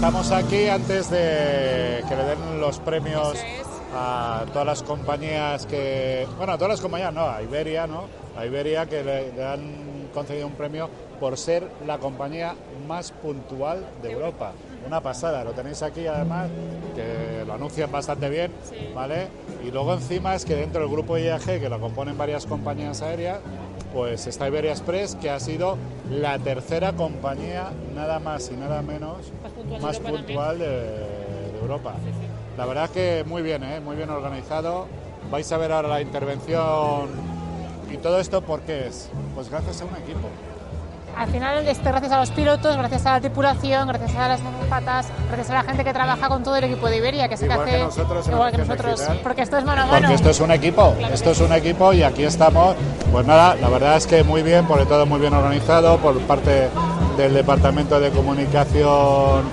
estamos aquí antes de que le den los premios a todas las compañías que, bueno, a todas las compañías, no, a Iberia, ¿no? A Iberia que le, le han concedido un premio por ser la compañía más puntual de Europa. Una pasada, lo tenéis aquí además, que lo anuncian bastante bien, ¿vale? Y luego encima es que dentro del grupo IAG, que lo componen varias compañías aéreas, pues está Iberia Express, que ha sido la tercera compañía, nada más y nada menos, más puntual de, de Europa. La verdad que muy bien, ¿eh? muy bien organizado. Vais a ver ahora la intervención y todo esto, ¿por qué es? Pues gracias a un equipo. Al final es gracias a los pilotos, gracias a la tripulación, gracias a las azafatas, gracias a la gente que trabaja con todo el equipo de Iberia, que se Igual hace que nosotros igual que nosotros, porque esto es mano a mano. Porque esto es un equipo, esto es un equipo y aquí estamos. Pues nada, la verdad es que muy bien, por todo muy bien organizado por parte del Departamento de Comunicación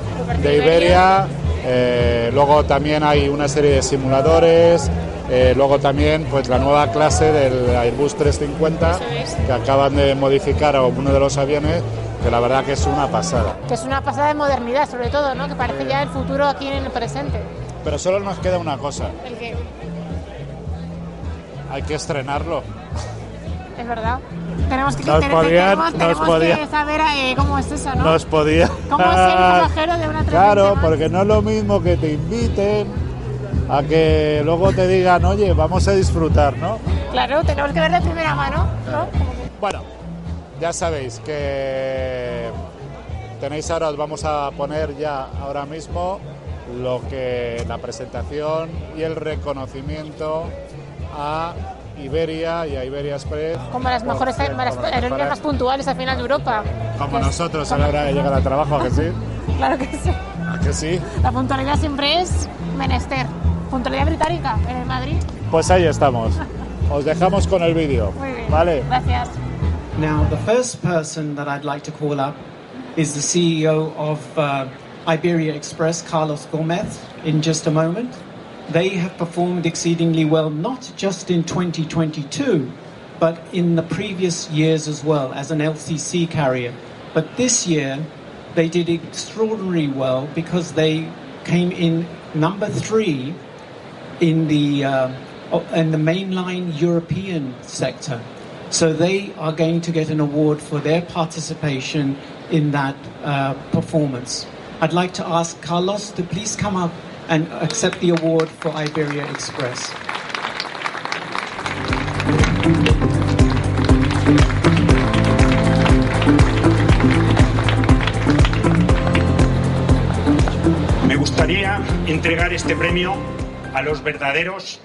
de Iberia. Eh, luego también hay una serie de simuladores. Eh, luego también pues la nueva clase del Airbus 350 que acaban de modificar a uno de los aviones que la verdad que es una pasada. Que es una pasada de modernidad, sobre todo, ¿no? Que parece ya el futuro aquí en el presente. Pero solo nos queda una cosa, El que hay que estrenarlo. es verdad. Tenemos que, Nos tenemos, nos tenemos podían- que saber eh, cómo es eso, ¿no? Nos podía. ¿Cómo es ser pasajero de una Claro, 320 porque no es lo mismo que te inviten a que luego te digan, oye, vamos a disfrutar, ¿no? Claro, tenemos que ver de primera mano, ¿no? Bueno, ya sabéis que tenéis ahora, os vamos a poner ya ahora mismo lo que la presentación y el reconocimiento a Iberia y a Iberia Express. Como las mejores ser- las aerolíneas más puntuales al final de Europa. Como nosotros a la hora de llegar al trabajo, ¿a que sí? Claro que sí. ¿A que sí? La puntualidad siempre es menester. Puntualidad británica en el Madrid. Pues ahí estamos. Os dejamos con el vídeo. Muy bien. ¿Vale? Gracias. Now, the first person that I'd like to call up is the CEO of uh, Iberia Express, Carlos Gomez, in just a moment. They have performed exceedingly well, not just in 2022, but in the previous years as well as an LCC carrier. But this year, they did extraordinarily well because they came in number three in the uh, o- in the mainline European sector. So they are going to get an award for their participation in that uh, performance. I'd like to ask Carlos to please come up and accept the award for Iberia Express. Me gustaría entregar este premio a los verdaderos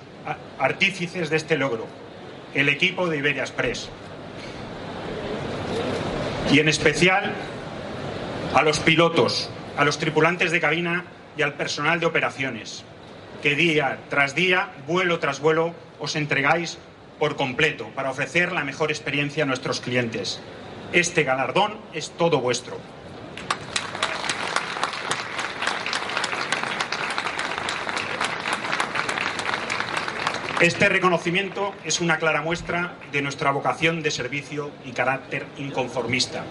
artífices de este logro, el equipo de Iberia Express. Y en especial a los pilotos, a los tripulantes de cabina y al personal de operaciones, que día tras día, vuelo tras vuelo, os entregáis por completo para ofrecer la mejor experiencia a nuestros clientes. Este galardón es todo vuestro. Este reconocimiento es una clara muestra de nuestra vocación de servicio y carácter inconformista.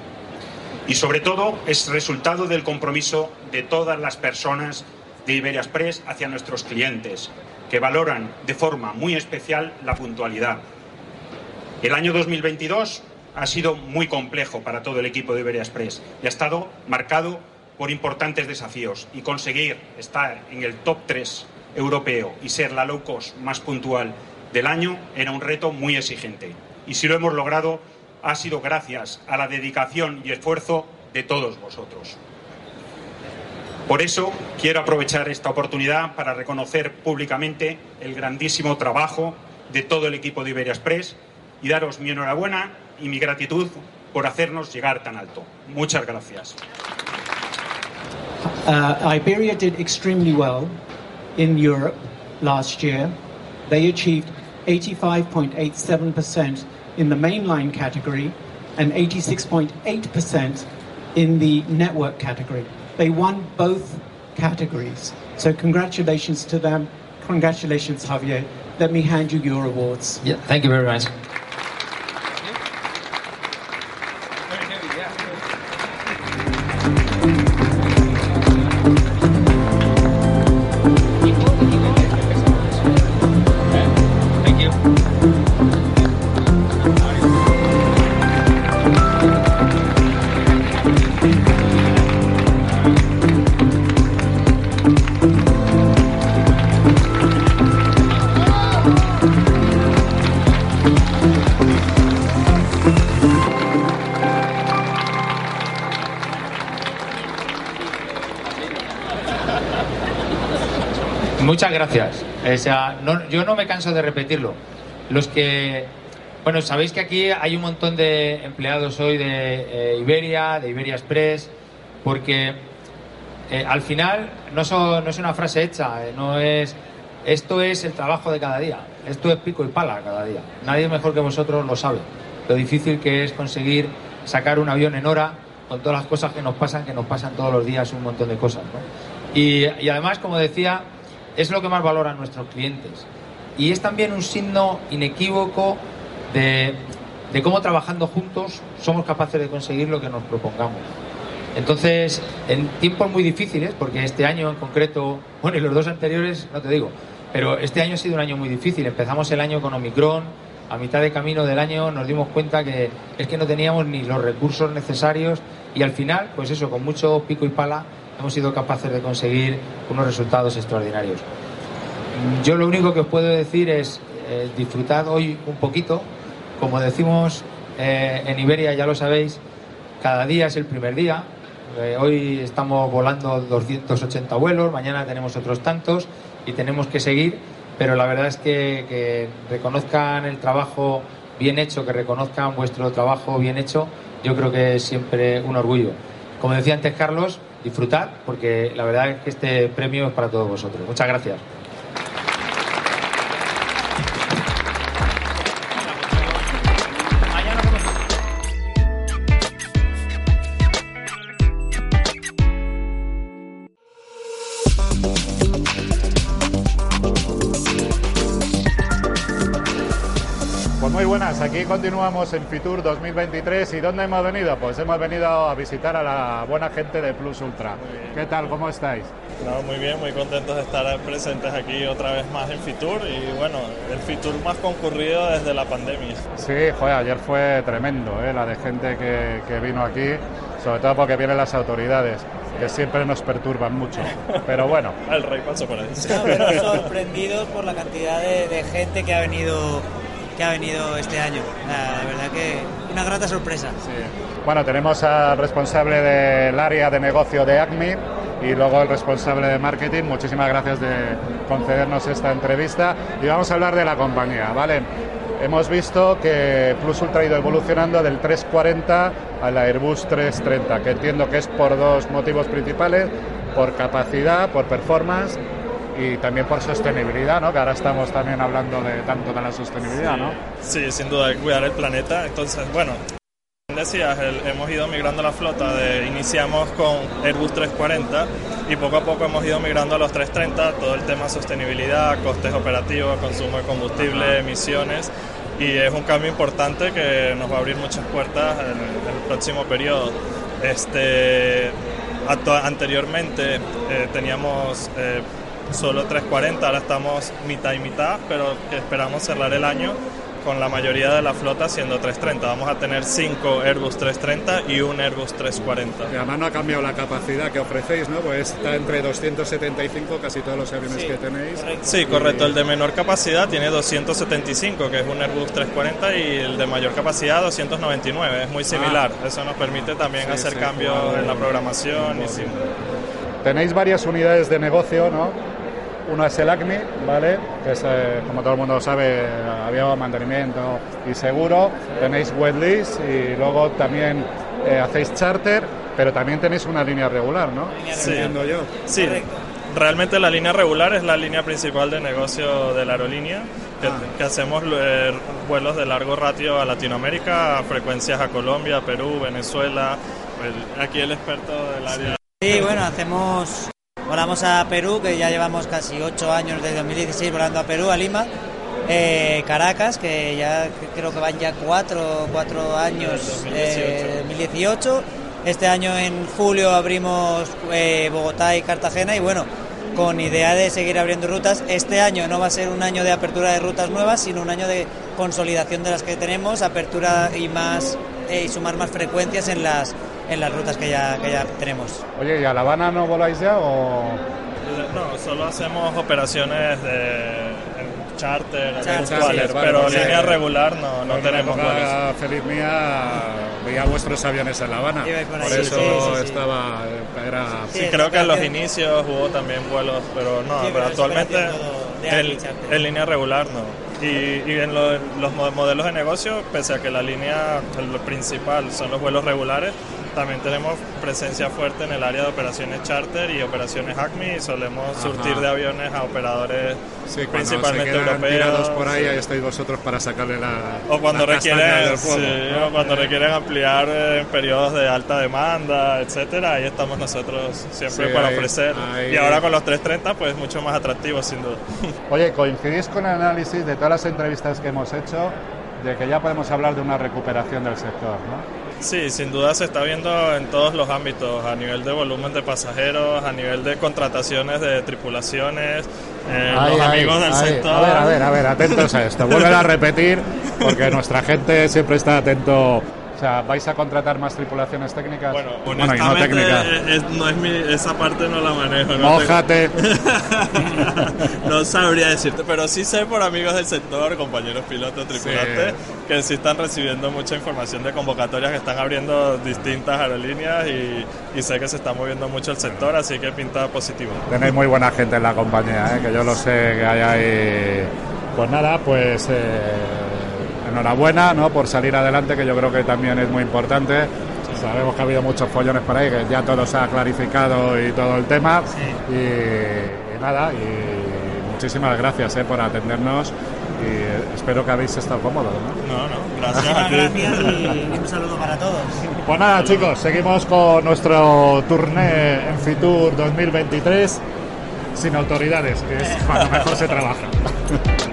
Y sobre todo es resultado del compromiso de todas las personas de Iberia Express hacia nuestros clientes, que valoran de forma muy especial la puntualidad. El año 2022 ha sido muy complejo para todo el equipo de Iberia Express y ha estado marcado por importantes desafíos y conseguir estar en el top 3 europeo y ser la low cost más puntual del año era un reto muy exigente. Y si lo hemos logrado ha sido gracias a la dedicación y esfuerzo de todos vosotros. Por eso quiero aprovechar esta oportunidad para reconocer públicamente el grandísimo trabajo de todo el equipo de Iberia Express y daros mi enhorabuena y mi gratitud por hacernos llegar tan alto. Muchas gracias. Uh, Iberia did extremely well in Europe last year. They achieved 85.87% in the mainline category and 86.8% in the network category. They won both categories. So, congratulations to them. Congratulations, Javier. Let me hand you your awards. Yeah, thank you very much. Gracias. O yo no me canso de repetirlo. Los que, bueno, sabéis que aquí hay un montón de empleados hoy de eh, Iberia, de Iberia Express, porque eh, al final no, no, es una frase hecha, eh, no es esto es el trabajo de cada día, esto es pico y pala cada día. Nadie mejor que vosotros lo sabe. Lo difícil que es conseguir sacar un avión en hora con todas las cosas que nos pasan, que nos pasan todos los días un montón de cosas. Y, además, como decía, es lo que más valoran nuestros clientes. Y es también un signo inequívoco de, de cómo trabajando juntos somos capaces de conseguir lo que nos propongamos. Entonces, en tiempos muy difíciles, porque este año en concreto, bueno, y los dos anteriores, no te digo, pero este año ha sido un año muy difícil. Empezamos el año con Omicron, a mitad de camino del año nos dimos cuenta que es que no teníamos ni los recursos necesarios y al final, pues eso, con mucho pico y pala, hemos sido capaces de conseguir unos resultados extraordinarios. Yo lo único que os puedo decir es eh, disfrutad hoy un poquito. Como decimos eh, en Iberia, ya lo sabéis, cada día es el primer día, eh, hoy estamos volando 280 vuelos, mañana tenemos otros tantos y tenemos que seguir, pero la verdad es que, reconozcan el trabajo bien hecho, que reconozcan vuestro trabajo bien hecho, yo creo que es siempre un orgullo. Como decía antes Carlos, disfrutad, porque la verdad es que este premio es para todos vosotros. Muchas gracias. Continuamos en Fitur 2023 y ¿dónde hemos venido? Pues hemos venido a visitar a la buena gente de Plus Ultra. ¿Qué tal? ¿Cómo estáis? muy bien, muy contentos de estar presentes aquí otra vez más en Fitur y bueno, el Fitur más concurrido desde la pandemia. Sí, joder, ayer fue tremendo ¿eh? la de gente que, que vino aquí, sobre todo porque vienen las autoridades que siempre nos perturban mucho. Pero bueno. El rey pasó por ahí. sorprendidos por la cantidad de, de, gente que ha venido ha venido este año. La, verdad que una grata sorpresa. Bueno, tenemos al responsable del área de negocio de ACMI y luego el responsable de marketing. Muchísimas gracias de concedernos esta entrevista y vamos a hablar de la compañía, ¿vale? Hemos visto que Plus Ultra ha ido evolucionando del 340 al Airbus 330, que entiendo que es por dos motivos principales, por capacidad, por performance y también por sostenibilidad, ¿no? Que ahora estamos también hablando de tanto de la sostenibilidad, ¿no? Sí, sin duda, cuidar el planeta. Entonces, bueno, decías, hemos ido migrando la flota, de, iniciamos con Airbus 340 y poco a poco hemos ido migrando a los 330, todo el tema sostenibilidad, costes operativos, consumo de combustible, emisiones y es un cambio importante que nos va a abrir muchas puertas en, el próximo periodo. Este, anteriormente eh, teníamos eh, solo 340, ahora estamos mitad y mitad, pero esperamos cerrar el año con la mayoría de la flota siendo 330. Vamos a tener 5 Airbus 330 y un Airbus 340. Y además no ha cambiado la capacidad que ofrecéis, ¿no? Pues está entre 275 casi todos los aviones que tenéis. Sí, correcto. El de menor capacidad tiene 275, que es un Airbus 340, y el de mayor capacidad 299. Es muy similar. Ah. Eso nos permite también hacer cambios en la programación. Y Tenéis varias unidades de negocio, ¿no? Uno es el ACMI, ¿vale? Que es, eh, como todo el mundo sabe, avión, mantenimiento y seguro. Tenéis wet y luego también eh, hacéis charter, pero también tenéis una línea regular, ¿no? Sí, yo. Sí, realmente la línea regular es la línea principal de negocio de la aerolínea. Que, ah. hacemos eh, vuelos de largo ratio a Latinoamérica, frecuencias a Colombia, Perú, Venezuela. Pues, aquí el experto del área. Sí, bueno, hacemos Volamos a Perú, que ya llevamos casi ocho años desde 2016 volando a Perú, a Lima. Eh, Caracas, que ya creo que van ya cuatro, cuatro años, 2018. Eh, este año en julio abrimos eh, Bogotá y Cartagena y bueno, con idea de seguir abriendo rutas. Este año no va a ser un año de apertura de rutas nuevas, sino un año de consolidación de las que tenemos, apertura y más y sumar más frecuencias en las en las rutas que ya, que ya tenemos. Oye, ¿y a La Habana no voláis ya o...? No, solo hacemos operaciones de charter, Charter, vale, pero porque- línea regular no, no la tenemos época vuelos. feliz mía veía vuestros aviones en La Habana. Por Por ahí, eso sí, sí, estaba. Era, Sí, creo que en los que- inicios hubo también vuelos, pero no, Sí, pero pero actualmente en, Charter. línea regular no. Y, y en lo- los mo- modelos de negocio, pese a que la línea el principal son los vuelos regulares, también tenemos presencia fuerte en el área de operaciones charter y operaciones ACMI y solemos Ajá. surtir de aviones a operadores sí, principalmente europeos. por ahí, sí. ahí estáis vosotros para sacarle la. O cuando castañas requieren, del fuego, sí, ¿no? o cuando requieren ampliar eh, en periodos de alta demanda, etcétera, ahí estamos nosotros siempre Sí, para ahí- ofrecer. ahí- Y ahora con los 330, pues mucho más atractivo, sin duda. Oye, coincidís con el análisis de todas las entrevistas que hemos hecho de que ya podemos hablar de una recuperación del sector, ¿no? Sí, sin duda se está viendo en todos los ámbitos, a nivel de volumen de pasajeros, a nivel de contrataciones de tripulaciones, eh, los amigos del sector. A ver, a ver, a ver, atentos a esto. Vuelven a repetir, porque nuestra gente siempre está atento. O sea, ¿vais a contratar más tripulaciones técnicas? Bueno, y no honestamente, técnicas. es- no es mi, esa parte no la manejo. no tengo- Mójate. no sabría decirte, pero sí sé por amigos del sector, compañeros pilotos, tripulantes, que sí están recibiendo mucha información de convocatorias que están abriendo distintas aerolíneas y, y sé que se está moviendo mucho el sector, así que pinta positivo. Tenéis muy buena gente en la compañía, ¿eh? que yo lo sé que hay ahí. Pues nada, pues eh, enhorabuena ¿no? por salir adelante, que yo creo que también es muy importante. Sabemos que ha habido muchos follones por ahí, que ya todo se ha clarificado y todo el tema. Y, y nada, y muchísimas gracias ¿eh? por atendernos y espero que habéis estado cómodos. ¿no? No, no, gracias a Muchísimas ti. gracias y un saludo para todos. Pues nada, chicos, seguimos con nuestro tourné en Fitur 2023 sin autoridades, que es cuando mejor se trabaja.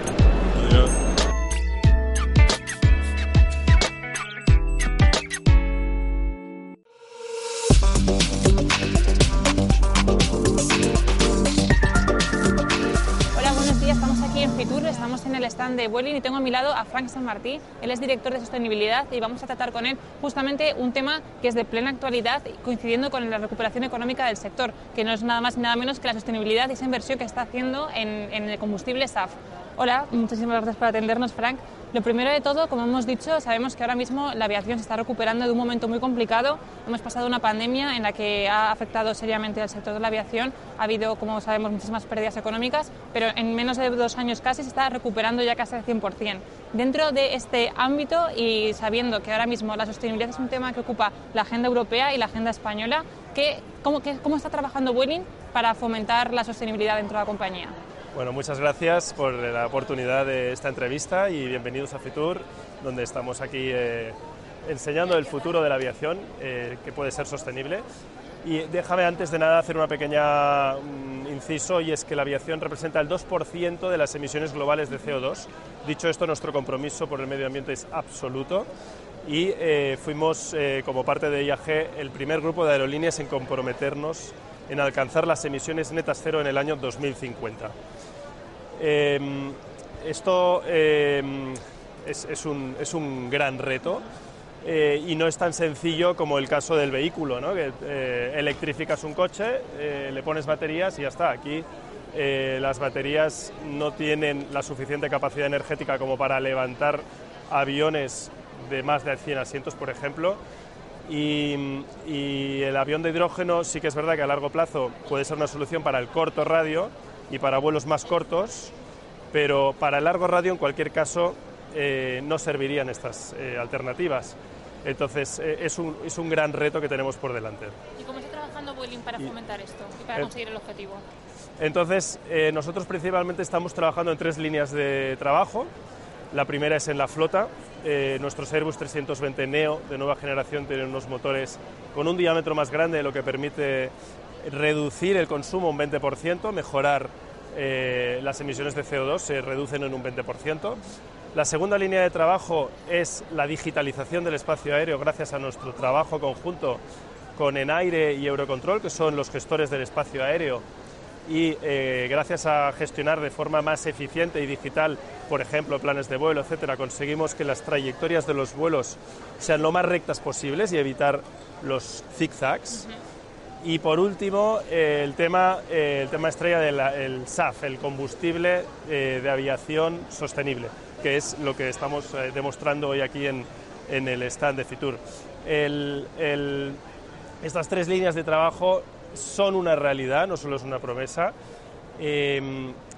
de Vueling y tengo a mi lado a Frank San Martí. Él es director de sostenibilidad y vamos a tratar con él justamente un tema que es de plena actualidad, coincidiendo con la recuperación económica del sector, que no es nada más y nada menos que la sostenibilidad y esa inversión que está haciendo en, en el combustible SAF. Hola, muchísimas gracias por atendernos, Frank. Lo primero de todo, como hemos dicho, sabemos que ahora mismo la aviación se está recuperando de un momento muy complicado. Hemos pasado una pandemia en la que ha afectado seriamente al sector de la aviación. Ha habido, como sabemos, muchísimas pérdidas económicas, pero en menos de dos años casi se está recuperando ya casi al 100%. Dentro de este ámbito y sabiendo que ahora mismo la sostenibilidad es un tema que ocupa la agenda europea y la agenda española, ¿qué, cómo, ¿cómo está trabajando Vueling para fomentar la sostenibilidad dentro de la compañía? Bueno, muchas gracias por la oportunidad de esta entrevista y bienvenidos a Fitur, donde estamos aquí eh, enseñando el futuro de la aviación, eh, que puede ser sostenible. Y déjame antes de nada hacer una pequeña mm, inciso y es que la aviación representa el 2% de las emisiones globales de CO2. Dicho esto, nuestro compromiso por el medio ambiente es absoluto y eh, fuimos, eh, como parte de IAG, el primer grupo de aerolíneas en comprometernos en alcanzar las emisiones netas cero en el año 2050. Eh, esto eh, es, un, es un gran reto eh, y no es tan sencillo como el caso del vehículo, ¿no? eh, electrificas un coche, eh, le pones baterías y ya está. Aquí las baterías no tienen la suficiente capacidad energética como para levantar aviones de más de 100 asientos, por ejemplo. Y, y el avión de hidrógeno sí que es verdad que a largo plazo puede ser una solución para el corto radio y para vuelos más cortos, pero para el largo radio en cualquier caso eh, no servirían estas eh, alternativas. Entonces eh, es, un, es un gran reto que tenemos por delante. ¿Y cómo está trabajando Vueling para fomentar esto y para conseguir el objetivo? Entonces, eh, nosotros principalmente estamos trabajando en tres líneas de trabajo. La primera es en la flota. Eh, nuestros Airbus 320 Neo de nueva generación tienen unos motores con un diámetro más grande, lo que permite reducir el consumo un 20%, mejorar eh, las emisiones de CO2, se reducen en un 20%. La segunda línea de trabajo es la digitalización del espacio aéreo gracias a nuestro trabajo conjunto con Enaire y Eurocontrol, que son los gestores del espacio aéreo y eh, gracias a gestionar de forma más eficiente y digital, por ejemplo, planes de vuelo, etcétera, conseguimos que las trayectorias de los vuelos sean lo más rectas posibles y evitar los zigzags. Y por último, eh, el, tema, eh, el tema estrella del SAF, el combustible eh, de aviación sostenible, que es lo que estamos demostrando hoy aquí en, en, el stand de Fitur. estas tres líneas de trabajo son una realidad, no solo es una promesa, y,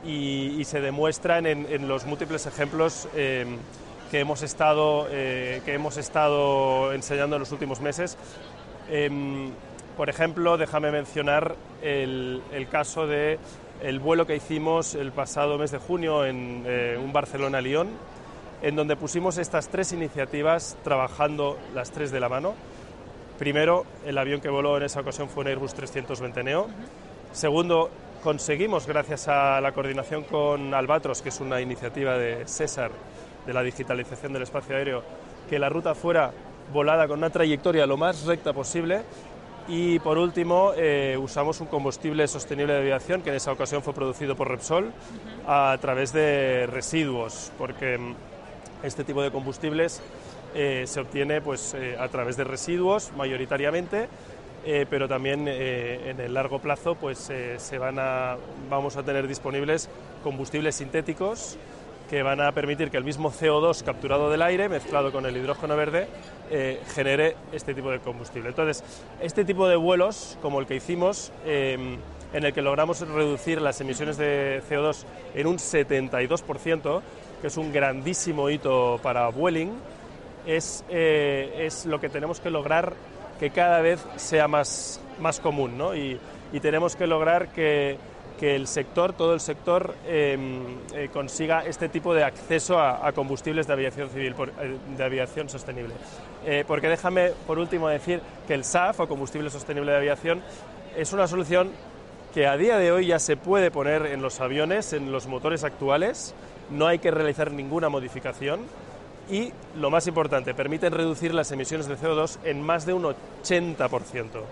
y, se demuestran en, en los múltiples ejemplos que hemos estado, que hemos estado enseñando en los últimos meses. Por ejemplo, déjame mencionar el, caso de el vuelo que hicimos el pasado mes de junio en eh, un Barcelona-Lyon, en donde pusimos estas tres iniciativas trabajando las tres de la mano. Primero, el avión que voló en esa ocasión fue un Airbus 320 Neo. Segundo, conseguimos, gracias a la coordinación con Albatros, que es una iniciativa de César, de la digitalización del espacio aéreo, que la ruta fuera volada con una trayectoria lo más recta posible y por último, eh, usamos un combustible sostenible de aviación, que en esa ocasión fue producido por Repsol, a través de residuos, porque mm, este tipo de combustibles eh, se obtiene pues, eh, a través de residuos mayoritariamente, pero también en el largo plazo pues, se van a, vamos a tener disponibles combustibles sintéticos que van a permitir que el mismo CO2 capturado del aire, mezclado con el hidrógeno verde, eh, genere este tipo de combustible. Entonces, este tipo de vuelos, como el que hicimos, em, en el que logramos reducir las emisiones de CO2 en un 72%, que es un grandísimo hito para Vueling, es, eh, es lo que tenemos que lograr que cada vez sea más, más común, ¿no? y tenemos que lograr que que el sector, todo el sector, em, eh, consiga este tipo de acceso a, combustibles de aviación civil, eh, de aviación sostenible. Eh, porque déjame, por último, decir que el SAF, o combustible sostenible de aviación, es una solución que a día de hoy ya se puede poner en los aviones, en los motores actuales, no hay que realizar ninguna modificación y, lo más importante, permiten reducir las emisiones de CO2 en más de un 80%.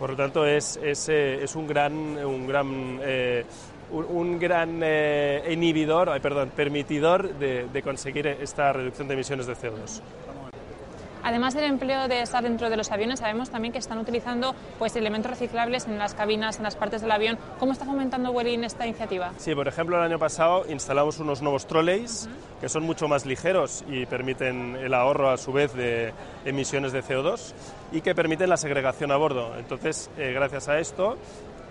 Por lo tanto, es, es, eh, es un gran, un gran, eh, un, gran eh, perdón, permitidor de conseguir esta reducción de emisiones de CO2. Además del empleo de estar dentro de los aviones, sabemos también que están utilizando pues, elementos reciclables en las cabinas, en las partes del avión. ¿Cómo está fomentando Vueling esta iniciativa? Sí, por ejemplo, el año pasado instalamos unos nuevos trolleys que son mucho más ligeros y permiten el ahorro a su vez de emisiones de CO2 y que permiten la segregación a bordo. Entonces, eh, gracias a esto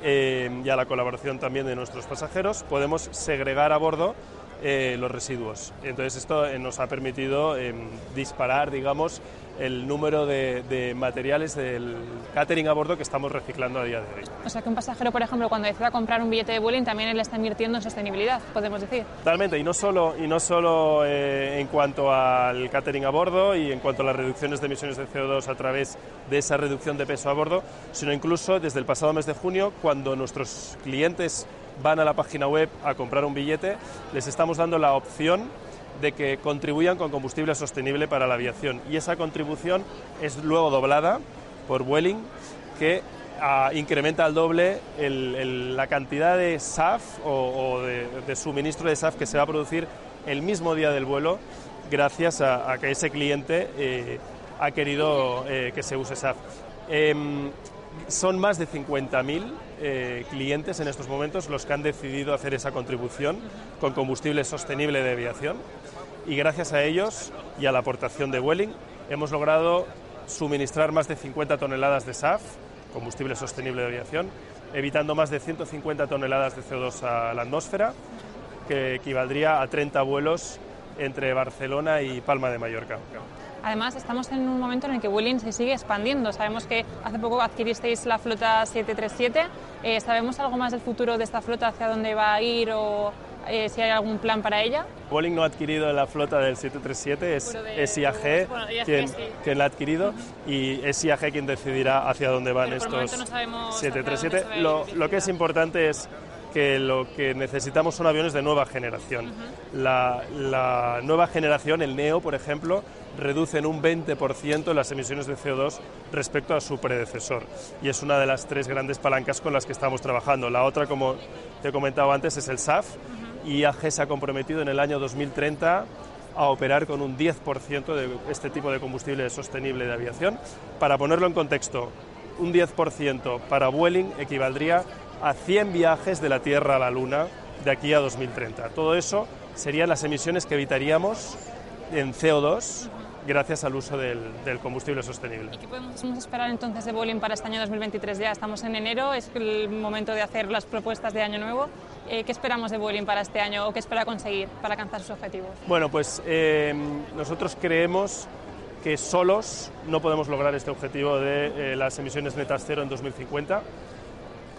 eh, y a la colaboración también de nuestros pasajeros, podemos segregar a bordo eh, los residuos. Entonces esto eh, nos ha permitido em, disparar, digamos, el número de, materiales del catering a bordo que estamos reciclando a día de hoy. O sea que un pasajero, por ejemplo, cuando decida comprar un billete de Vueling, también él está invirtiendo en sostenibilidad, podemos decir. Totalmente, y no solo, y no solo eh, en cuanto al catering a bordo y en cuanto a las reducciones de emisiones de CO2 a través de esa reducción de peso a bordo, sino incluso desde el pasado mes de junio, cuando nuestros clientes van a la página web a comprar un billete, les estamos dando la opción de que contribuyan con combustible sostenible para la aviación. Y esa contribución es luego doblada por Vueling, que ah, incrementa al doble la cantidad de SAF o, de, suministro de SAF que se va a producir el mismo día del vuelo, gracias a, que ese cliente eh, ha querido eh, que se use SAF. Em, son más de 50.000 eh, clientes en estos momentos los que han decidido hacer esa contribución con combustible sostenible de aviación y gracias a ellos y a la aportación de Welling hemos logrado suministrar más de 50 toneladas de SAF, combustible sostenible de aviación, evitando más de 150 toneladas de CO2 a la atmósfera, que equivaldría a 30 vuelos entre Barcelona y Palma de Mallorca. Además, estamos en un momento en el que Vueling se sigue expandiendo. Sabemos que hace poco adquiristeis la flota 737. Eh, ¿Sabemos algo más del futuro de esta flota, hacia dónde va a ir o eh, si hay algún plan para ella? Vueling no ha adquirido la flota del 737, es, IAG, quien, la ha adquirido y es IAG quien decidirá hacia dónde van estos 737. lo, lo que es importante es que lo que necesitamos son aviones de nueva generación. la, la, nueva generación, el NEO, por ejemplo, reduce en un 20% las emisiones de CO2 respecto a su predecesor. Y es una de las tres grandes palancas con las que estamos trabajando. La otra, como te he comentado antes, es el SAF. Y IAG se ha comprometido en el año 2030 a operar con un 10% de este tipo de combustible sostenible de aviación. Para ponerlo en contexto, un 10% para Vueling equivaldría a 100 viajes de la Tierra a la Luna de aquí a 2030. Todo eso serían las emisiones que evitaríamos en CO2 gracias al uso del, combustible sostenible. ¿Y qué podemos esperar entonces de Vueling para este año 2023? Ya estamos en enero, es el momento de hacer las propuestas de año nuevo. Eh, ¿Qué esperamos de Vueling para este año o qué espera conseguir para alcanzar sus objetivos? Bueno, pues eh, nosotros creemos que solos no podemos lograr este objetivo de eh, las emisiones netas cero en 2050.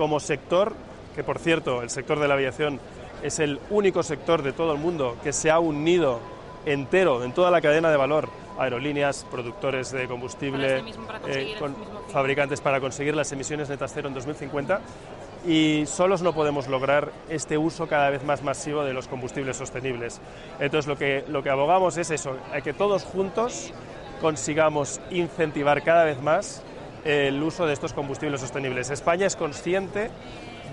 Como sector, que por cierto, el sector de la aviación es el único sector de todo el mundo que se ha unido entero en toda la cadena de valor, aerolíneas, productores de combustible, eh, fabricantes para conseguir las emisiones netas cero en 2050 y solos no podemos lograr este uso cada vez más masivo de los combustibles sostenibles. Entonces lo que, lo que abogamos es eso, que todos juntos consigamos incentivar cada vez más el uso de estos combustibles sostenibles. España es consciente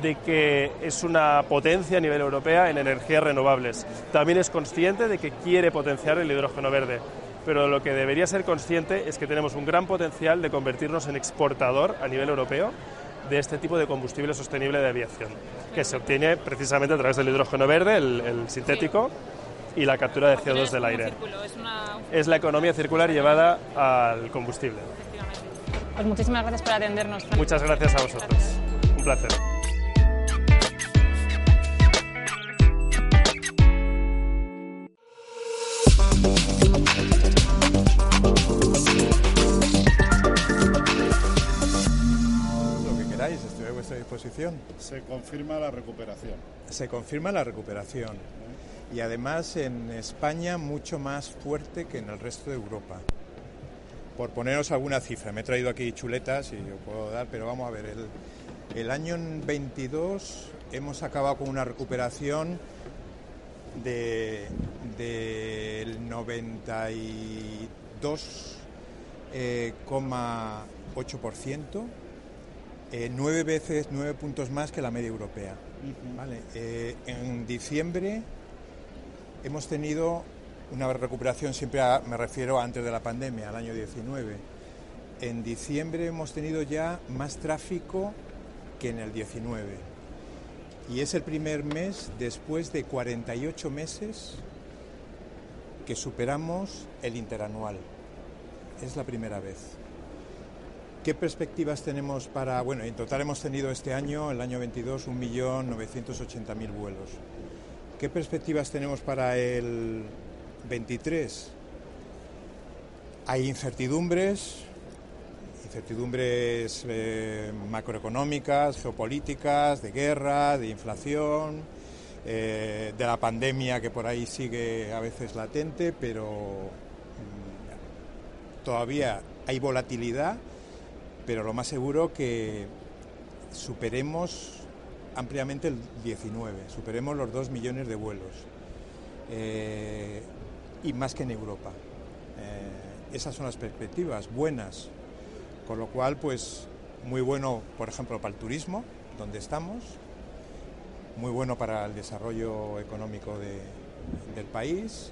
de que es una potencia a nivel europeo en energías renovables. También es consciente de que quiere potenciar el hidrógeno verde. Pero lo que debería ser consciente es que tenemos un gran potencial de convertirnos en exportador a nivel europeo de este tipo de combustible sostenible de aviación, que se obtiene precisamente a través del hidrógeno verde, el, sintético, y la captura de CO2 del aire. Es la economía circular llevada al combustible. Pues muchísimas gracias por atendernos. Muchas gracias a vosotros. Un placer. Lo que queráis, estoy a vuestra disposición. Se confirma la recuperación. Se confirma la recuperación. Y además en España mucho más fuerte que en el resto de Europa. Por poneros alguna cifra, me he traído aquí chuletas y yo puedo dar, pero vamos a ver, el, el año 22 hemos acabado con una recuperación de, del 92,8%, eh, nueve veces, nueve puntos más que la media europea. ¿vale? Eh, en diciembre hemos tenido una recuperación, siempre me refiero antes de la pandemia, al año 19. En diciembre hemos tenido ya más tráfico que en el 19. Y es el primer mes después de 48 meses que superamos el interanual. Es la primera vez. ¿Qué perspectivas tenemos para.? Bueno, en total hemos tenido este año, el año 22, 1.980.000 vuelos. ¿Qué perspectivas tenemos para el 23? Hay incertidumbres, incertidumbres eh, macroeconómicas, geopolíticas, de guerra, de inflación, eh, de la pandemia que por ahí sigue a veces latente, pero mm, todavía hay volatilidad, pero lo más seguro que superemos ampliamente el 19, superemos los 2 millones de vuelos, eh, y más que en Europa. esas son las perspectivas buenas, con lo cual, pues muy bueno, por ejemplo, para el turismo, donde estamos, muy bueno para el desarrollo económico del país,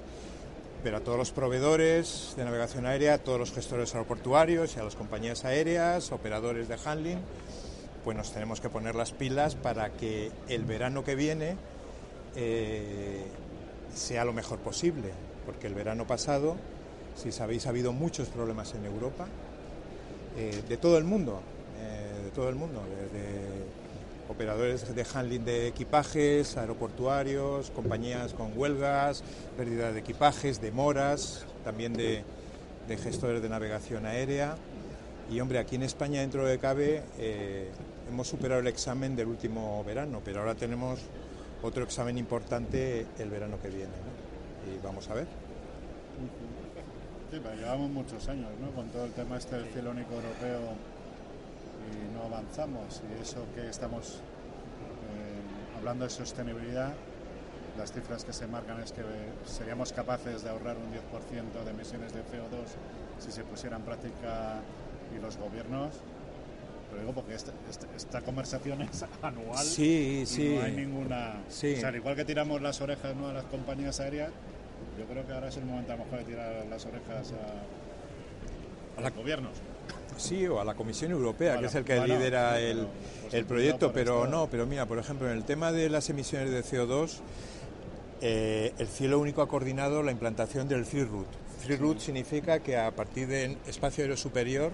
pero a todos los proveedores de navegación aérea, a todos los gestores aeroportuarios y a las compañías aéreas, operadores de handling, pues nos tenemos que poner las pilas para que el verano que viene eh, sea lo mejor posible, porque el verano pasado, si sabéis, ha habido muchos problemas en Europa, eh, de todo el mundo, eh, de todo el mundo, de, operadores de handling de equipajes, aeroportuarios, compañías con huelgas, pérdida de equipajes, demoras, también de, gestores de navegación aérea. Y hombre, aquí en España, dentro de cabe, eh, hemos superado el examen del último verano, pero ahora tenemos otro examen importante el verano que viene. Y vamos a ver. Sí, pero llevamos muchos años, ¿no? Con todo el tema este del cielo único europeo y no avanzamos. Y eso que estamos eh, hablando de sostenibilidad, las cifras que se marcan es que seríamos capaces de ahorrar un 10% de emisiones de CO2 si se pusiera en práctica y los gobiernos lo digo porque esta, esta, conversación es anual sí, sí. no hay ninguna sí. o sea, igual que tiramos las orejas ¿no? a las compañías aéreas yo creo que ahora es el momento a lo mejor de tirar las orejas a, los gobiernos. Sí, o a la Comisión Europea, Bueno, que es el que bueno, lidera el, pues, el proyecto, pero esto. no, pero mira, por ejemplo, en el tema de las emisiones de CO2, eh, el cielo único ha coordinado la implantación del Free Route. Free Route significa que a partir del espacio aéreo superior,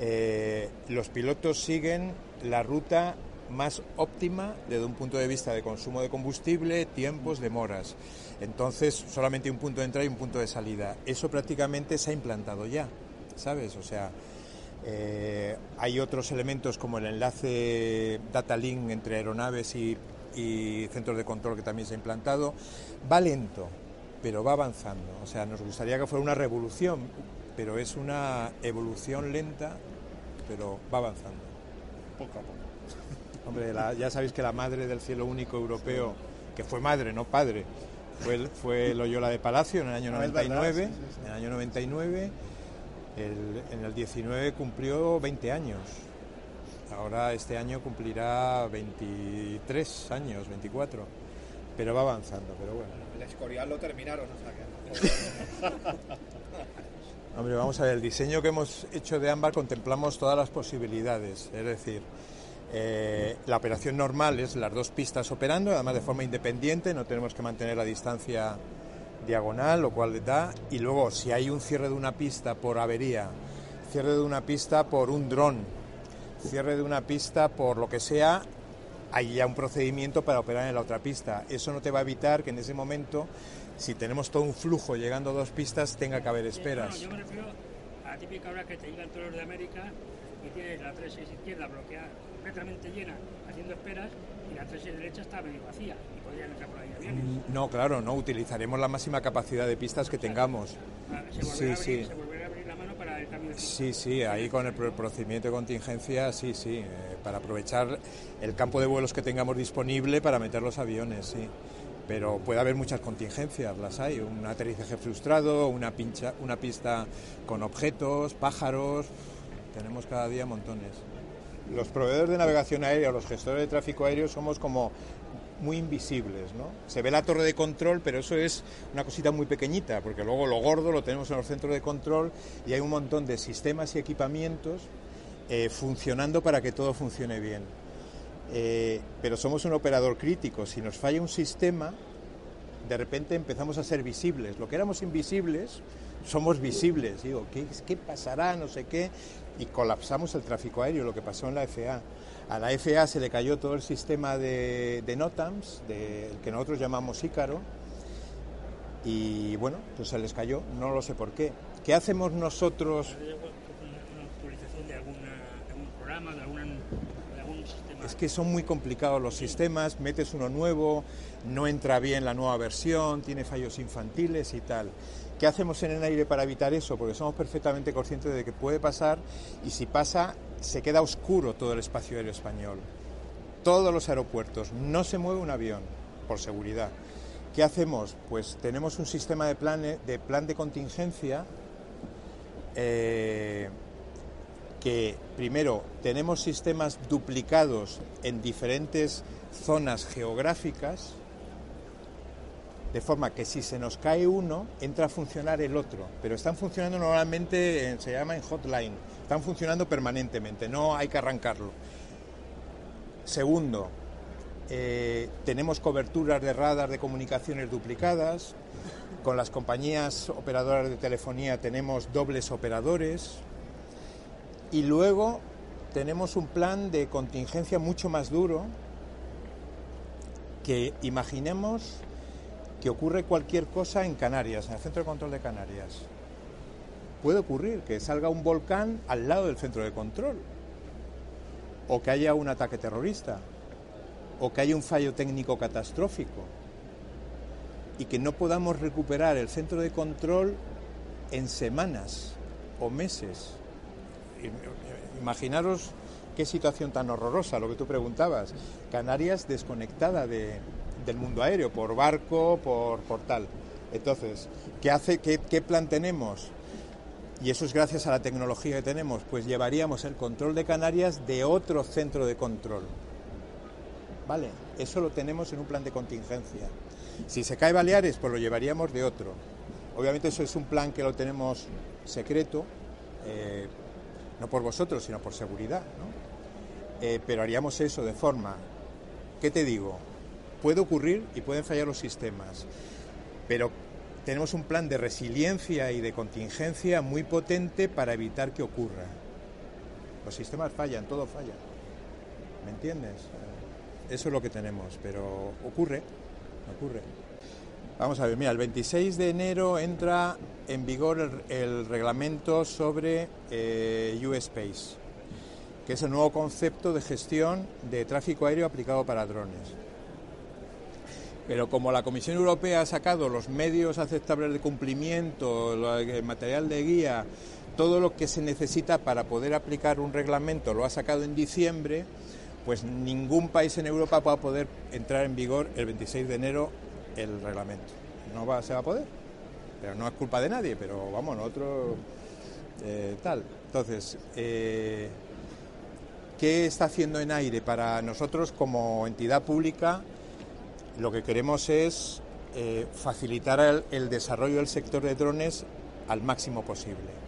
eh, los pilotos siguen la ruta más óptima desde un punto de vista de consumo de combustible, tiempos, demoras. Entonces, solamente un punto de entrada y un punto de salida. Eso prácticamente se ha implantado ya, ¿sabes? O sea, eh, hay otros elementos como el enlace data link entre aeronaves y, y centros de control que también se ha implantado. Va lento, pero va avanzando. O sea, nos gustaría que fuera una revolución, pero es una evolución lenta, pero va avanzando. Poco a poco. Hombre, la- ya sabéis que la madre del cielo único europeo, que fue madre, no padre, fue, el- fue Loyola de Palacio en el año Ah, es verdad, 99. sí, sí, sí. En el año 99, el- en el 19 cumplió 20 años. Ahora este año cumplirá 23 años, 24. Pero va avanzando, pero bueno. El Escorial lo terminaron, o sea que... Hombre, vamos a ver, el diseño que hemos hecho de ámbar contemplamos todas las posibilidades, es decir, eh, la operación normal es las dos pistas operando, además de forma independiente, no tenemos que mantener la distancia diagonal, lo cual da, y luego si hay un cierre de una pista por avería, cierre de una pista por un dron, cierre de una pista por lo que sea, hay ya un procedimiento para operar en la otra pista. Eso no te va a evitar que en ese momento, si tenemos todo un flujo llegando a dos pistas, tenga que haber esperas. No, yo me refiero a la típica hora que te llegan todos los de América y tienes la 36 izquierda bloqueada, completamente llena, haciendo esperas, y la 36 derecha está medio vacía y podrían entrar por ahí aviones. No, claro, no, utilizaremos la máxima capacidad de pistas que tengamos. Sí, sí. Sí, sí, ahí con el pro- procedimiento de contingencia, sí, sí, eh, para aprovechar el campo de vuelos que tengamos disponible para meter los aviones, sí. Pero puede haber muchas contingencias, las hay, un aterrizaje frustrado, una, pincha, una pista con objetos, pájaros, tenemos cada día montones. Los proveedores de navegación aérea, los gestores de tráfico aéreo, somos como muy invisibles, ¿no? Se ve la torre de control, pero eso es una cosita muy pequeñita, porque luego lo gordo lo tenemos en los centros de control y hay un montón de sistemas y equipamientos eh, funcionando para que todo funcione bien. Eh, pero somos un operador crítico. Si nos falla un sistema, de repente empezamos a ser visibles. Lo que éramos invisibles, somos visibles. Digo, ¿qué, qué pasará? No sé qué. Y colapsamos el tráfico aéreo, lo que pasó en la FAA. A la FAA se le cayó todo el sistema de, de NOTAMs, de, el que nosotros llamamos Ícaro, y bueno, pues se les cayó, no lo sé por qué. ¿Qué hacemos nosotros? Una una actualización de, alguna, de algún programa, de, alguna, de algún sistema. Es que son muy complicados los sistemas, metes uno nuevo, no entra bien la nueva versión, tiene fallos infantiles y tal. ¿Qué hacemos en el aire para evitar eso? Porque somos perfectamente conscientes de que puede pasar y si pasa se queda oscuro todo el espacio aéreo español. Todos los aeropuertos, no se mueve un avión por seguridad. ¿Qué hacemos? Pues tenemos un sistema de plan de, plan de contingencia eh, que primero tenemos sistemas duplicados en diferentes zonas geográficas, de forma que si se nos cae uno, entra a funcionar el otro, pero están funcionando normalmente, en- se llama en hotline, están funcionando permanentemente, no hay que arrancarlo. Segundo, eh, tenemos coberturas de radar de comunicaciones duplicadas, con las compañías operadoras de telefonía tenemos dobles operadores, y luego tenemos un plan de contingencia mucho más duro que imaginemos que ocurre cualquier cosa en Canarias, en el centro de control de Canarias. Puede ocurrir que salga un volcán al lado del centro de control, o que haya un ataque terrorista, o que haya un fallo técnico catastrófico, y que no podamos recuperar el centro de control en semanas o meses. Imaginaros qué situación tan horrorosa, lo que tú preguntabas. Canarias desconectada de- del mundo aéreo, por barco, por, por tal. Entonces, ¿qué, hace, qué, ¿qué plan tenemos? Y eso es gracias a la tecnología que tenemos, pues llevaríamos el control de Canarias de otro centro de control. ¿Vale? Eso lo tenemos en un plan de contingencia. Si se cae Baleares, pues lo llevaríamos de otro. Obviamente eso es un plan que lo tenemos secreto, eh, no por vosotros, sino por seguridad, ¿no? Eh, pero haríamos eso de forma, ¿qué te digo? Puede ocurrir y pueden fallar los sistemas, pero tenemos un plan de resiliencia y de contingencia muy potente para evitar que ocurra. Los sistemas fallan, todo falla. ¿Me entiendes? Eso es lo que tenemos, pero ocurre, ocurre. Vamos a ver, mira, el 26 de enero entra en vigor el, reglamento sobre eh, U-Space, que es el nuevo concepto de gestión de tráfico aéreo aplicado para drones. Pero como la Comisión Europea ha sacado los medios aceptables de cumplimiento, el material de guía, todo lo que se necesita para poder aplicar un reglamento lo ha sacado en diciembre, pues ningún país en Europa va a poder entrar en vigor el 26 de enero el reglamento. No va, se va a poder. Pero no es culpa de nadie, pero vamos, nosotros eh, tal. Entonces, eh, ¿qué está haciendo en aire para nosotros como entidad pública? Lo que queremos es eh, facilitar el, desarrollo del sector de drones al máximo posible.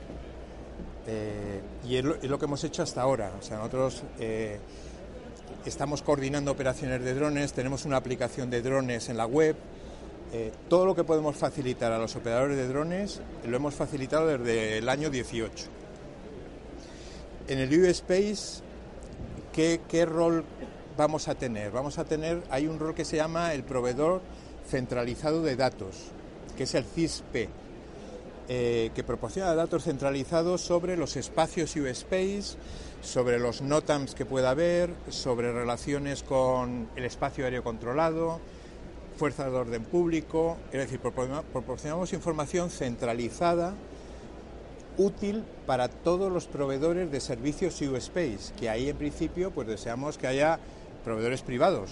Y es lo, es lo que hemos hecho hasta ahora. O sea, nosotros estamos coordinando operaciones de drones, tenemos una aplicación de drones en la web. Eh, todo lo que podemos facilitar a los operadores de drones lo hemos facilitado desde el año 18. En el U-Space, ¿qué, ¿qué rol vamos a tener? Vamos a tener, hay un rol que se llama el proveedor centralizado de datos, que es el CISP, eh, que proporciona datos centralizados sobre los espacios U-Space, sobre los NOTAMs que pueda haber, sobre relaciones con el espacio aéreo controlado, fuerzas de orden público, es decir, propor- proporcionamos información centralizada útil para todos los proveedores de servicios U-Space, que ahí en principio pues deseamos que haya proveedores privados.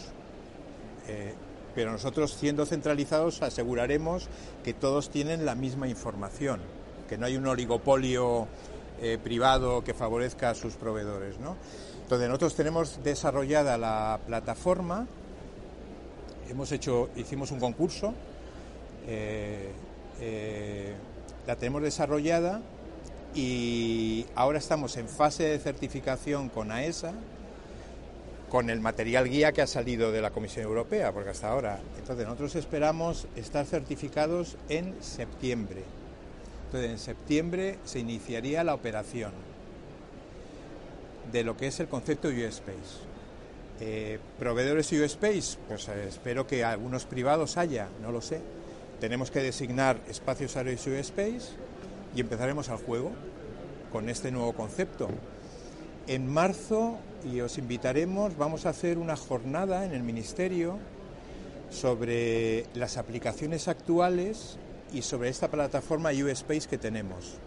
Eh, pero nosotros siendo centralizados aseguraremos que todos tienen la misma información, que no hay un oligopolio eh, privado que favorezca a sus proveedores. ¿no? Entonces nosotros tenemos desarrollada la plataforma, hemos hecho, hicimos un concurso, eh, eh, la tenemos desarrollada y ahora estamos en fase de certificación con AESA, con el material guía que ha salido de la Comisión Europea, porque hasta ahora. Entonces nosotros esperamos estar certificados en septiembre. Entonces en septiembre se iniciaría la operación de lo que es el concepto U-Space. Eh, proveedores U-Space, pues eh, espero que algunos privados haya, no lo sé. Tenemos que designar espacios aéreos U-Space y empezaremos al juego con este nuevo concepto. En marzo, y os invitaremos, vamos a hacer una jornada en el Ministerio sobre las aplicaciones actuales y sobre esta plataforma U-Space que tenemos.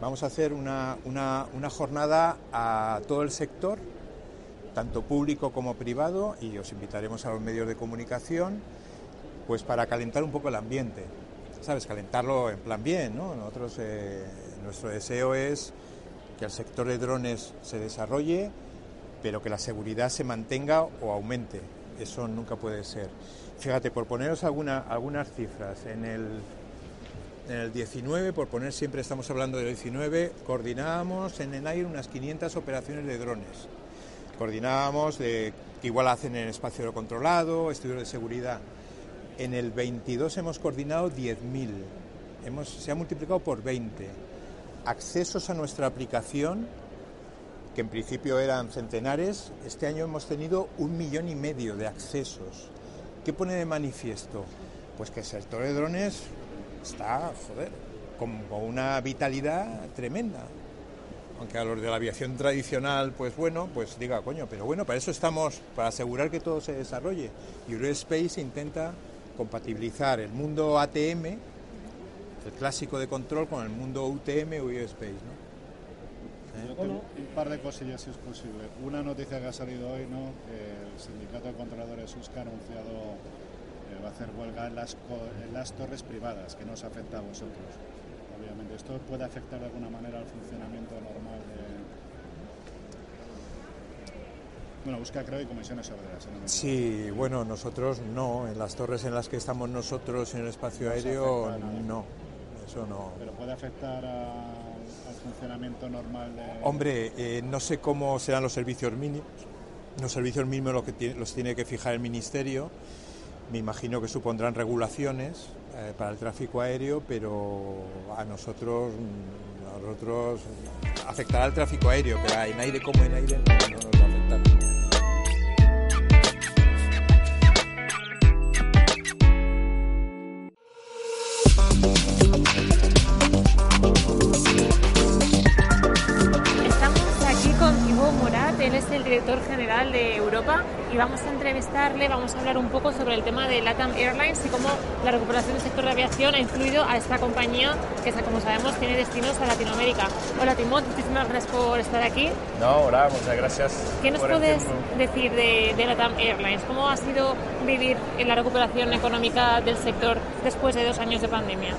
Vamos a hacer una, una jornada a todo el sector, tanto público como privado, y os invitaremos a los medios de comunicación, pues para calentar un poco el ambiente. ¿Sabes? Calentarlo en plan bien, ¿no? Nosotros, eh, nuestro deseo es que el sector de drones se desarrolle, pero que la seguridad se mantenga o aumente. Eso nunca puede ser. Fíjate, por poneros alguna, algunas cifras, en el, en el 19, por poner siempre estamos hablando del 19, coordinábamos en el aire unas 500 operaciones de drones. Coordinábamos de que igual hacen en espacio controlado, estudios de seguridad. En el 22 hemos coordinado 10.000. Hemos, se ha multiplicado por 20. Accesos a nuestra aplicación, que en principio eran centenares, este año hemos tenido un millón y medio de accesos. ¿Qué pone de manifiesto? Pues que el sector de drones está, joder, con una vitalidad tremenda. Aunque a los de la aviación tradicional, pues bueno, pues diga, coño, pero bueno, para eso estamos, para asegurar que todo se desarrolle. Y Eurospace intenta compatibilizar el mundo ATM, el clásico de control, con el mundo UTM o Eurospace, ¿no? Tengo un par de cosillas si es posible. Una noticia que ha salido hoy, ¿no? El sindicato de controladores USCA ha anunciado que va a hacer huelga en las, en las torres privadas, que no os afecta a vosotros. Obviamente, esto puede afectar de alguna manera al funcionamiento normal de. Bueno, USCA creo y comisiones obreras. si no Sí, bueno, nosotros no, en las torres en las que estamos nosotros en el espacio aéreo, no, eso no. Pero puede afectar a- al funcionamiento normal de... Hombre, eh, no sé cómo serán los servicios mínimos. Los servicios mínimos los, que tiene, los tiene que fijar el Ministerio. Me imagino que supondrán regulaciones eh, para el tráfico aéreo, pero a nosotros, a nosotros afectará al tráfico aéreo, pero en aire como en aire no nos va a afectar. Europa y vamos a entrevistarle, vamos a hablar un poco sobre el tema de LATAM Airlines y cómo la recuperación del sector de aviación ha influido a esta compañía que, como sabemos, tiene destinos a Latinoamérica. Hola Timot, muchísimas gracias por estar aquí. No, hola, muchas gracias. ¿Qué nos puedes decir de, de LATAM Airlines? ¿Cómo ha sido vivir en la recuperación económica del sector después de dos años de pandemia?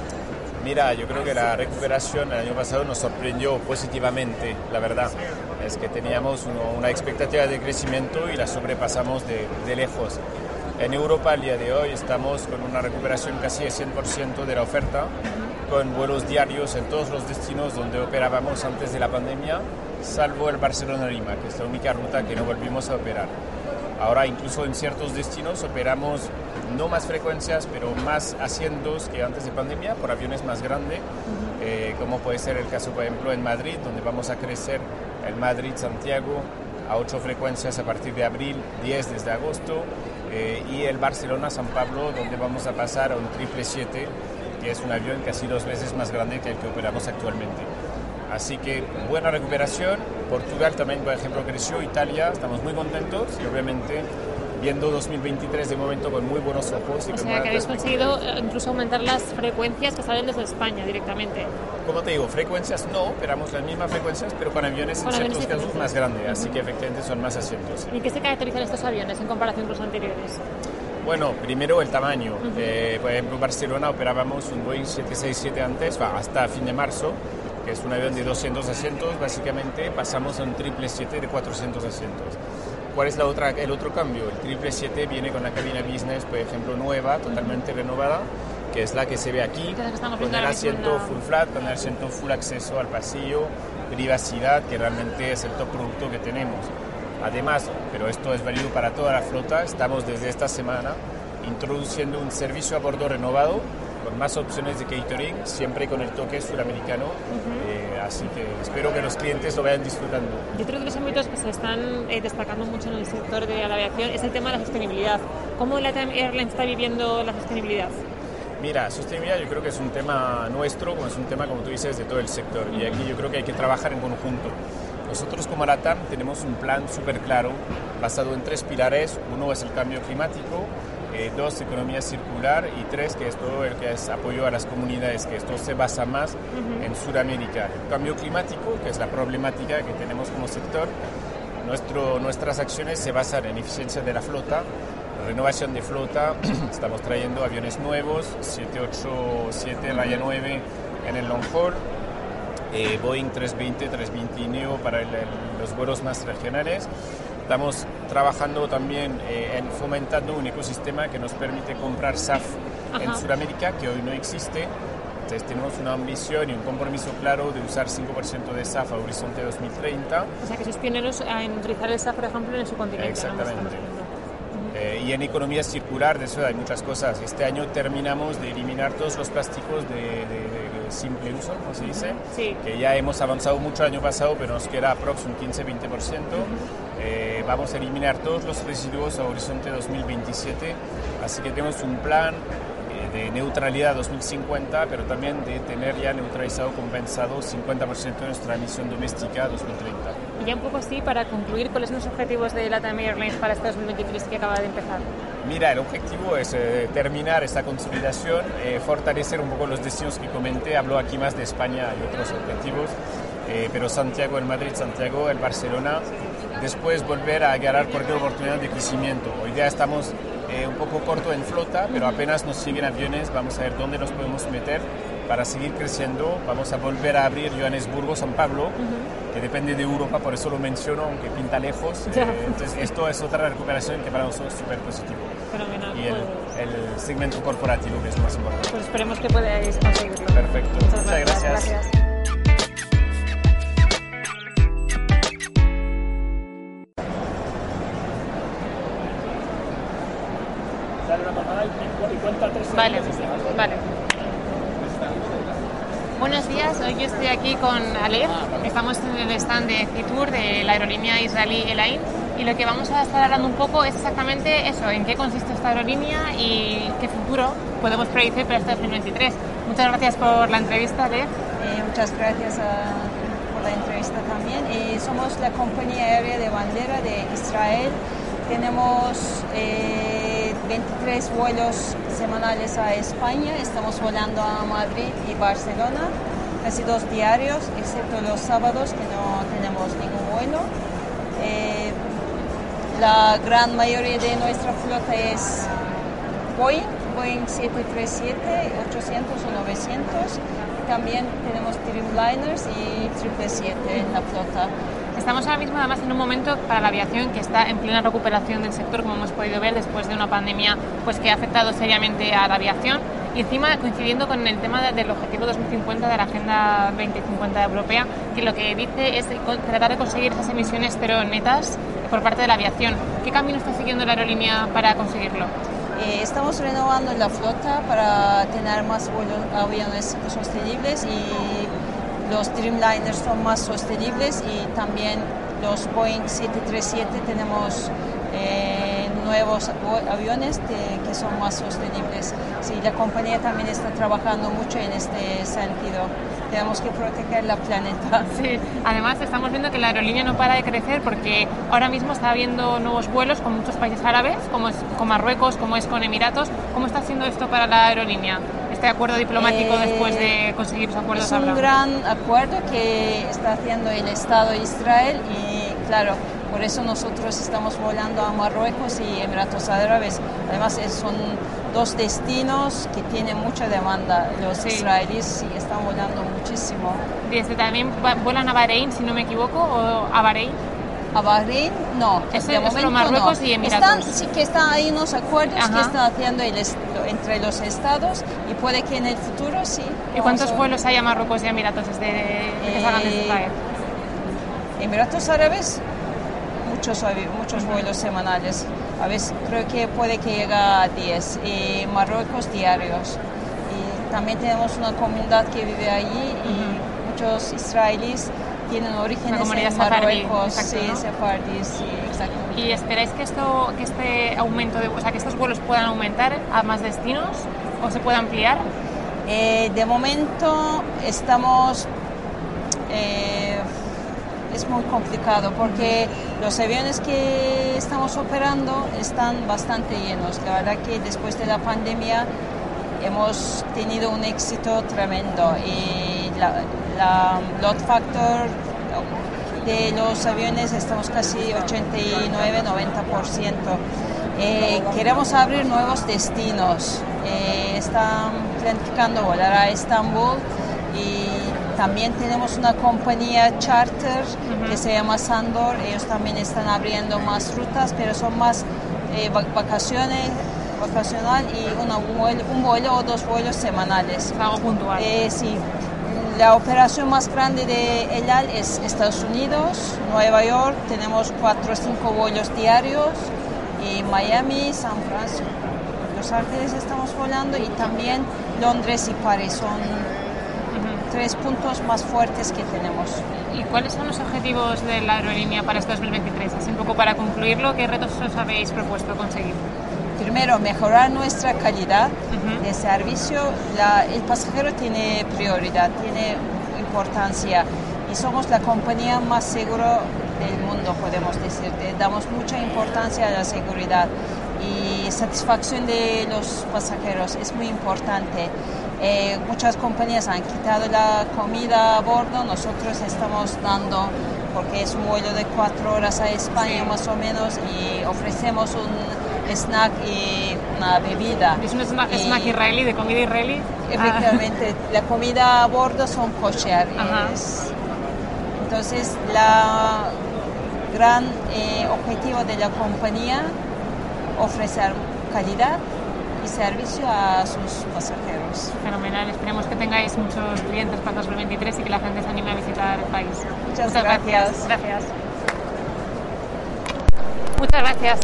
Mira, yo creo que la recuperación el año pasado nos sorprendió positivamente, la verdad. Es que teníamos uno- una expectativa de crecimiento y la sobrepasamos de, de lejos. En Europa al día de hoy estamos con una recuperación casi de 100% de la oferta, con vuelos diarios en todos los destinos donde operábamos antes de la pandemia, salvo el Barcelona-Lima, que es la única ruta que no volvimos a operar. Ahora incluso en ciertos destinos operamos no más frecuencias, pero más asientos que antes de pandemia por aviones más grandes, eh, como puede ser el caso, por ejemplo, en Madrid, donde vamos a crecer el Madrid-Santiago a 8 frecuencias a partir de abril, 10 desde agosto, eh, y el Barcelona-San Pablo, donde vamos a pasar a un 777, que es un avión casi dos veces más grande que el que operamos actualmente. Así que buena recuperación. Portugal también, por ejemplo, creció. Italia, estamos muy contentos y obviamente viendo 2023 de momento con muy buenos ojos. Y O sea, que habéis conseguido eh, incluso aumentar las frecuencias que salen desde España directamente. Como te digo, frecuencias no, operamos las mismas frecuencias, pero con aviones Con en ciertos casos más grandes, así que efectivamente son más asientos. ¿Y qué se caracterizan estos aviones en comparación con los anteriores? Bueno, primero el tamaño. Eh, por ejemplo, en Barcelona operábamos un Boeing 767 antes, hasta fin de marzo, que es un avión de 200 asientos. Básicamente pasamos a un 777 de 400 asientos. ¿Cuál es la otra, el otro cambio? El 777 viene con la cabina business, por ejemplo, nueva, totalmente renovada, que es la que se ve aquí, con el asiento full flat, con el asiento full acceso al pasillo, privacidad, que realmente es el top producto que tenemos. Además, pero esto es válido para toda la flota, estamos desde esta semana introduciendo un servicio a bordo renovado con más opciones de catering, siempre con el toque suramericano. Eh, así que espero que los clientes lo vayan disfrutando. Y otro de los ámbitos que se están eh, destacando mucho en el sector de la aviación es el tema de la sostenibilidad. ¿Cómo LATAM Airlines está viviendo la sostenibilidad? Mira, sostenibilidad yo creo que es un tema nuestro, como es un tema, como tú dices, de todo el sector. Y aquí yo creo que hay que trabajar en conjunto. Nosotros como LATAM tenemos un plan súper claro, basado en tres pilares. Uno es el cambio climático, eh, dos, economía circular y tres, que es todo el que es apoyo a las comunidades, que esto se basa más en Sudamérica. El cambio climático, que es la problemática que tenemos como sector, nuestro, nuestras acciones se basan en eficiencia de la flota, renovación de flota, estamos trayendo aviones nuevos, 787 Raya 9 en el long haul, eh, Boeing 320, 320 Neo para el- el- los vuelos más regionales. Estamos trabajando también eh, en fomentando un ecosistema que nos permite comprar SAF en Ajá. Sudamérica, que hoy no existe. Entonces tenemos una ambición y un compromiso claro de usar 5% de SAF a Horizonte 2030. O sea, que sois pioneros en utilizar el SAF, por ejemplo, en su continente. ¿no? Exactamente. Eh, y en economía circular, de eso hay muchas cosas. Este año terminamos de eliminar todos los plásticos de, de- de simple uso, como se dice, Sí. que ya hemos avanzado mucho el año pasado, pero nos queda aprox un 15-20%. Eh, vamos a eliminar todos los residuos a horizonte 2027, así que tenemos un plan eh, de neutralidad 2050, pero también de tener ya neutralizado, compensado 50% de nuestra emisión doméstica 2030. Y ya un poco así, para concluir, ¿cuáles son los objetivos de LATAM Airlines para este 2023 que acaba de empezar? Mira, el objetivo es eh, terminar esta consolidación, eh, fortalecer un poco los destinos que comenté, hablo aquí más de España y otros objetivos, eh, pero Santiago, el Madrid, Santiago, el Barcelona, después volver a agarrar cualquier oportunidad de crecimiento. Hoy día estamos eh, un poco corto en flota, pero apenas nos siguen aviones, vamos a ver dónde nos podemos meter para seguir creciendo. Vamos a volver a abrir Johannesburgo, San Pablo, que depende de Europa, por eso lo menciono, aunque pinta lejos. Eh, entonces, esto es otra recuperación que para nosotros es súper positivo. Fenomenal. Y el, el segmento corporativo, que es lo más importante. Pues esperemos que podáis conseguirlo. Perfecto. Muchas Muchas gracias. gracias. Estoy aquí con Alef, estamos en el stand de Fitur de la aerolínea israelí Elaine y lo que vamos a estar hablando un poco es exactamente eso, en qué consiste esta aerolínea y qué futuro podemos predecir para este 2023. Muchas gracias por la entrevista, Alef. Eh, muchas gracias a, por la entrevista también. Eh, somos la compañía aérea de bandera de Israel. Tenemos eh, 23 vuelos semanales a España. Estamos volando a Madrid y Barcelona, casi dos diarios, excepto los sábados que no tenemos ningún vuelo. Eh, la gran mayoría de nuestra flota es Boeing, Boeing 737, 800 o 900. También tenemos Dreamliners y 777 en la flota. Estamos ahora mismo además en un momento para la aviación que está en plena recuperación del sector, como hemos podido ver después de una pandemia pues que ha afectado seriamente a la aviación y encima coincidiendo con el tema del objetivo 2050 de la Agenda 2050 europea, que lo que dice es tratar de conseguir esas emisiones pero netas por parte de la aviación. ¿Qué camino está siguiendo la aerolínea para conseguirlo? Eh, estamos renovando la flota para tener más aviones sostenibles y los Dreamliners son más sostenibles y también los Boeing 737 tenemos eh, nuevos aviones que son más sostenibles. Sí, la compañía también está trabajando mucho en este sentido. Tenemos que proteger la planeta. Además estamos viendo que la aerolínea no para de crecer porque ahora mismo está habiendo nuevos vuelos con muchos países árabes, como es con Marruecos, como es con Emiratos. ¿Cómo está haciendo esto para la aerolínea? Este acuerdo diplomático Eh, después de conseguir esos acuerdos Es un gran acuerdo que está haciendo el Estado de Israel y claro, por eso nosotros estamos volando a Marruecos y Emiratos Árabes. Además son dos destinos que tienen mucha demanda. Los israelíes sí están volando muchísimo. Desde también vuelan a Bahrein, si no me equivoco, o a Bahrein. A Bahrein, no. De es solo momento Marruecos no. y Emiratos. Están, sí que están ahí unos acuerdos que Ajá. están haciendo el entre los estados y puede que en el futuro sí. ¿Y cuántos vuelos hay a Marruecos y Emiratos desde que salgan de Eh, Israel? Emiratos Árabes, muchos, muchos vuelos semanales. A veces creo que puede que llegue a 10. Y Marruecos diarios. Y también tenemos una comunidad que vive allí y muchos israelíes tienen orígenes comunidad en Marruecos. exacto, sí, ¿no? sí, exacto. ¿Y esperáis que esto, que este aumento de, o sea, que estos vuelos puedan aumentar a más destinos o se pueda ampliar? Eh, de momento estamos... eh, es muy complicado porque los aviones que estamos operando están bastante llenos. La verdad que después de la pandemia hemos tenido un éxito tremendo y la, la load factor de los aviones estamos casi 89-90%. Eh, queremos abrir nuevos destinos. Eh, están planificando volar a Estambul y también tenemos una compañía charter que se llama Sandor. Ellos también están abriendo más rutas, pero son más eh, va- vacaciones vacacional y una vuelo- un vuelo o dos vuelos semanales. Algo puntual. Eh, sí. La operación más grande de El Al es Estados Unidos, Nueva York, tenemos cuatro o cinco vuelos diarios, y Miami, San Francisco, Los Ángeles estamos volando y también Londres y París son tres puntos más fuertes que tenemos. ¿Y cuáles son los objetivos de la aerolínea para este 2023? Así un poco para concluirlo, ¿qué retos os habéis propuesto conseguir? Primero, mejorar nuestra calidad de servicio. La- el pasajero tiene prioridad, tiene importancia y somos la compañía más segura del mundo, podemos decir. Damos mucha importancia a la seguridad y satisfacción de los pasajeros es muy importante. Eh, muchas compañías han quitado la comida a bordo, nosotros estamos dando, porque es un vuelo de cuatro horas a España más o menos, y ofrecemos un snack y una bebida. ¿Es un snack, Y- snack israelí, de comida israelí? Efectivamente, la comida a bordo son kosher. Es- entonces, la gran eh, objetivo de la compañía ofrecer calidad y servicio a sus pasajeros. Fenomenal, esperemos que tengáis muchos clientes para 2023 y que la gente se anime a visitar el país. Muchas gracias. gracias. Gracias. Muchas gracias.